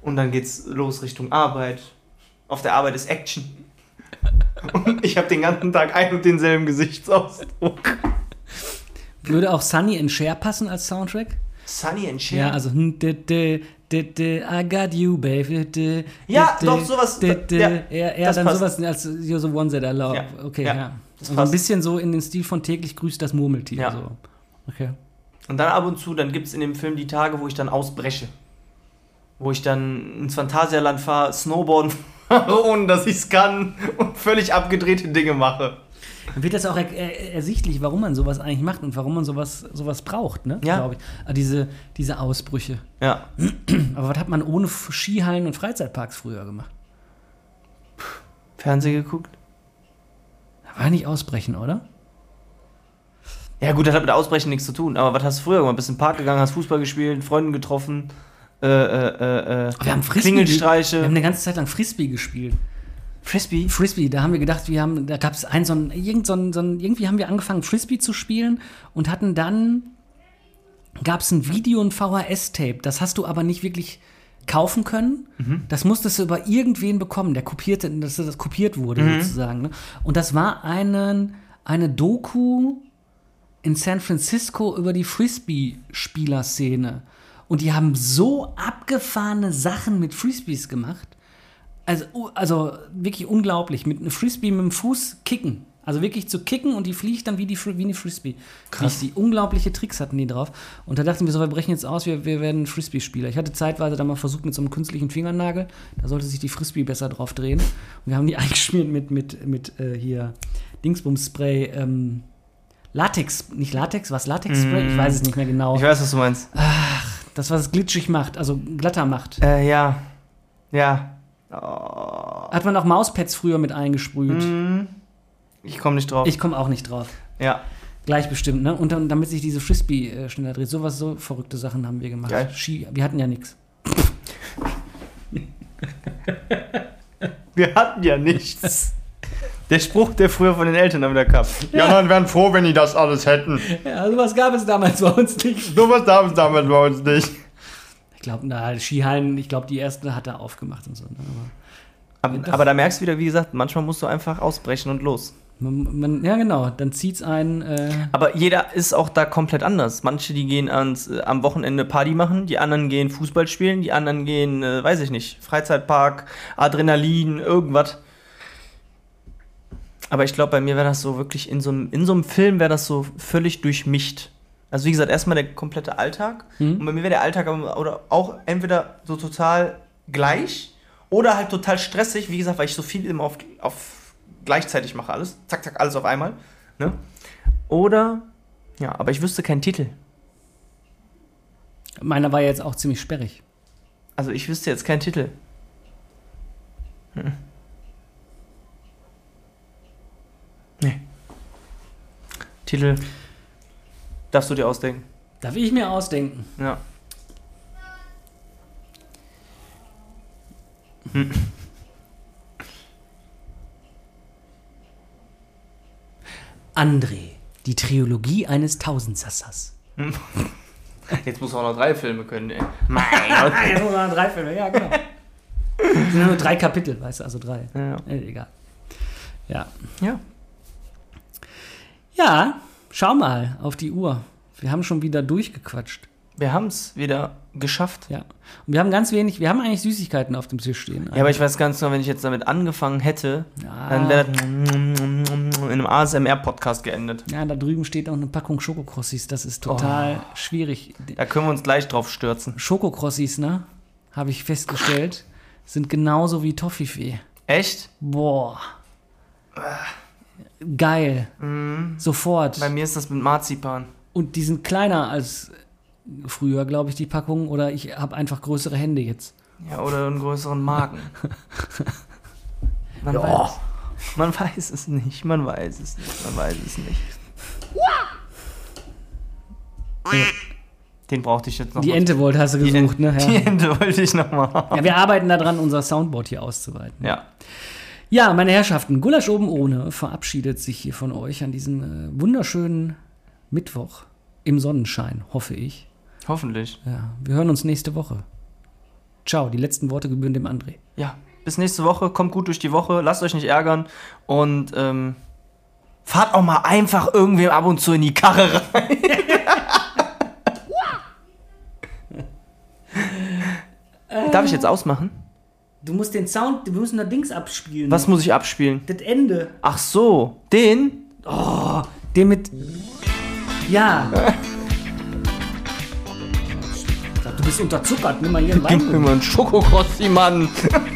Und dann geht's los Richtung Arbeit. Auf der Arbeit ist Action. Und ich habe den ganzen Tag ein und denselben Gesichtsausdruck. Würde auch Sunny and Cher passen als Soundtrack? Sunny and Cher. Ja, also hm, I got you, baby. Ja, doch, sowas, ja, dann sowas als You're the one that I love. Okay, ja, Also ein bisschen so in den Stil von täglich grüßt das Murmeltier. Ja. So. Okay. Und dann ab und zu, dann gibt es in dem Film die Tage, wo ich dann ausbreche. Wo ich dann ins Phantasialand fahre, Snowboarden fahre, ohne dass ich es kann und völlig abgedrehte Dinge mache. Dann wird das auch er, er, ersichtlich, warum man sowas eigentlich macht und warum man sowas, sowas braucht, ne? Ja. Glaube ich. Ah, diese, diese Ausbrüche. Ja. Aber was hat man ohne Skihallen und Freizeitparks früher gemacht? Fernsehen geguckt? War nicht ausbrechen, oder? Ja, gut, das hat mit Ausbrechen nichts zu tun. Aber was hast du früher gemacht? Bist in den Park gegangen, hast Fußball gespielt, Freunden getroffen, äh, äh, äh, äh, Wir haben Frisbee. Klingelstreiche. Wir haben eine ganze Zeit lang Frisbee gespielt. Frisbee? Frisbee, da haben wir gedacht, wir haben, da gab es ein so ein, irgend so ein, so ein, irgendwie haben wir angefangen Frisbee zu spielen und hatten dann, gab es ein Video, ein VHS-Tape, das hast du aber nicht wirklich kaufen können. Das musstest du über irgendwen bekommen, der kopierte, dass das kopiert wurde sozusagen. Ne? Und das war einen, eine Doku in San Francisco über die Frisbee-Spielerszene. Und die haben so abgefahrene Sachen mit Frisbees gemacht. Also, also wirklich unglaublich. Mit einem Frisbee mit dem Fuß kicken. Also wirklich zu kicken und die fliegt dann wie, die, wie eine Frisbee. Krass. Die unglaubliche Tricks hatten die drauf. Und da dachten wir so, wir brechen jetzt aus, wir, wir werden Frisbee-Spieler. Ich hatte zeitweise da mal versucht mit so einem künstlichen Fingernagel. Da sollte sich die Frisbee besser drauf drehen. Und wir haben die eingeschmiert mit, mit, mit äh, hier Dingsbums-Spray. Ähm, Latex, nicht Latex, was Latex-Spray? Ich weiß es nicht mehr genau. Ich weiß, was du meinst. Das, was es glitschig macht, also glatter macht. Äh, ja. Ja. Oh, Hat man auch Mauspads früher mit eingesprüht. ich komme nicht drauf. Ich komme auch nicht drauf. ja. Gleich bestimmt, ne? Und dann, damit sich diese Frisbee äh, schneller dreht. Sowas, so verrückte Sachen haben wir gemacht. Geil. Ski, wir hatten ja nichts. Wir hatten ja nichts. Der Spruch, der früher von den Eltern wieder kam. Die anderen wären froh, wenn die das alles hätten. Ja, sowas gab es damals bei uns nicht. So was gab es damals bei uns nicht. Ich glaube, na, Skihallen, ich glaube, die erste hat er aufgemacht und so. Ne? Aber Aber, aber da merkst du wieder, wie gesagt, manchmal musst du einfach ausbrechen und los. man, man, ja, genau, dann zieht's einen. Äh, Aber jeder ist auch da komplett anders. Manche, die gehen ans, äh, am Wochenende Party machen, die anderen gehen Fußball spielen, die anderen gehen, äh, weiß ich nicht, Freizeitpark, Adrenalin, irgendwas. Aber ich glaube, bei mir wäre das so wirklich in so einem in so einem Film wäre das so völlig durchmischt. Also wie gesagt, erstmal der komplette Alltag. Mhm. Und bei mir wäre der Alltag aber- oder auch entweder so total gleich oder halt total stressig. Wie gesagt, weil ich so viel immer auf, auf gleichzeitig mache alles. Zack, zack, alles auf einmal. Ne? Oder, ja, aber ich wüsste keinen Titel. meiner war jetzt auch ziemlich sperrig. Also ich wüsste jetzt keinen Titel. Hm. Nee. Titel darfst du dir ausdenken. Darf ich mir ausdenken? Ja. André, die Trilogie eines Tausendsassers. Jetzt muss auch noch drei Filme können, ey. Mein Gott. jetzt muss man drei Filme, ja, genau. Es sind nur drei Kapitel, weißt du, also drei. Ja. Äh, egal. Ja. ja. Ja, schau mal auf die Uhr. Wir haben schon wieder durchgequatscht. Wir haben es wieder geschafft. Ja. Und wir haben ganz wenig, wir haben eigentlich Süßigkeiten auf dem Tisch stehen. Ja, aber ich weiß ganz genau, wenn ich jetzt damit angefangen hätte, Ja. dann wäre das in einem ASMR-Podcast geendet. Ja, da drüben steht auch eine Packung Schokokrossis. Das ist total schwierig. Da können wir uns gleich drauf stürzen. Schokokrossis, ne? Habe ich festgestellt, sind genauso wie Toffifee. Echt? Boah. Geil. Sofort. Bei mir ist das mit Marzipan. Und die sind kleiner als früher, glaube ich, die Packungen. Oder ich habe einfach größere Hände jetzt. Ja, oder einen größeren Magen. Man, Ja. weiß, man weiß es nicht, man weiß es nicht, man weiß es nicht. Den brauchte ich jetzt noch Die mal. Ente wollte, hast du Die gesucht, Ente- ne? Die Ja. Ente wollte ich nochmal ja, wir arbeiten daran, unser Soundboard hier auszuweiten. Ja. Ja, meine Herrschaften, Gulasch oben ohne verabschiedet sich hier von euch an diesem äh, wunderschönen Mittwoch im Sonnenschein, hoffe ich. Hoffentlich. Ja, wir hören uns nächste Woche. Ciao, die letzten Worte gebühren dem André. Ja, bis nächste Woche. Kommt gut durch die Woche. Lasst euch nicht ärgern. Und ähm, fahrt auch mal einfach irgendwem ab und zu in die Karre rein. Darf ich jetzt ausmachen? Du musst den Sound, wir müssen da Dings abspielen. Was muss ich abspielen? Das Ende. Ach so, den? Den mit. Ja. Du bist unterzuckert, nimm mal hier einen Gib mir Wein. mal einen Schokokrossi, Mann.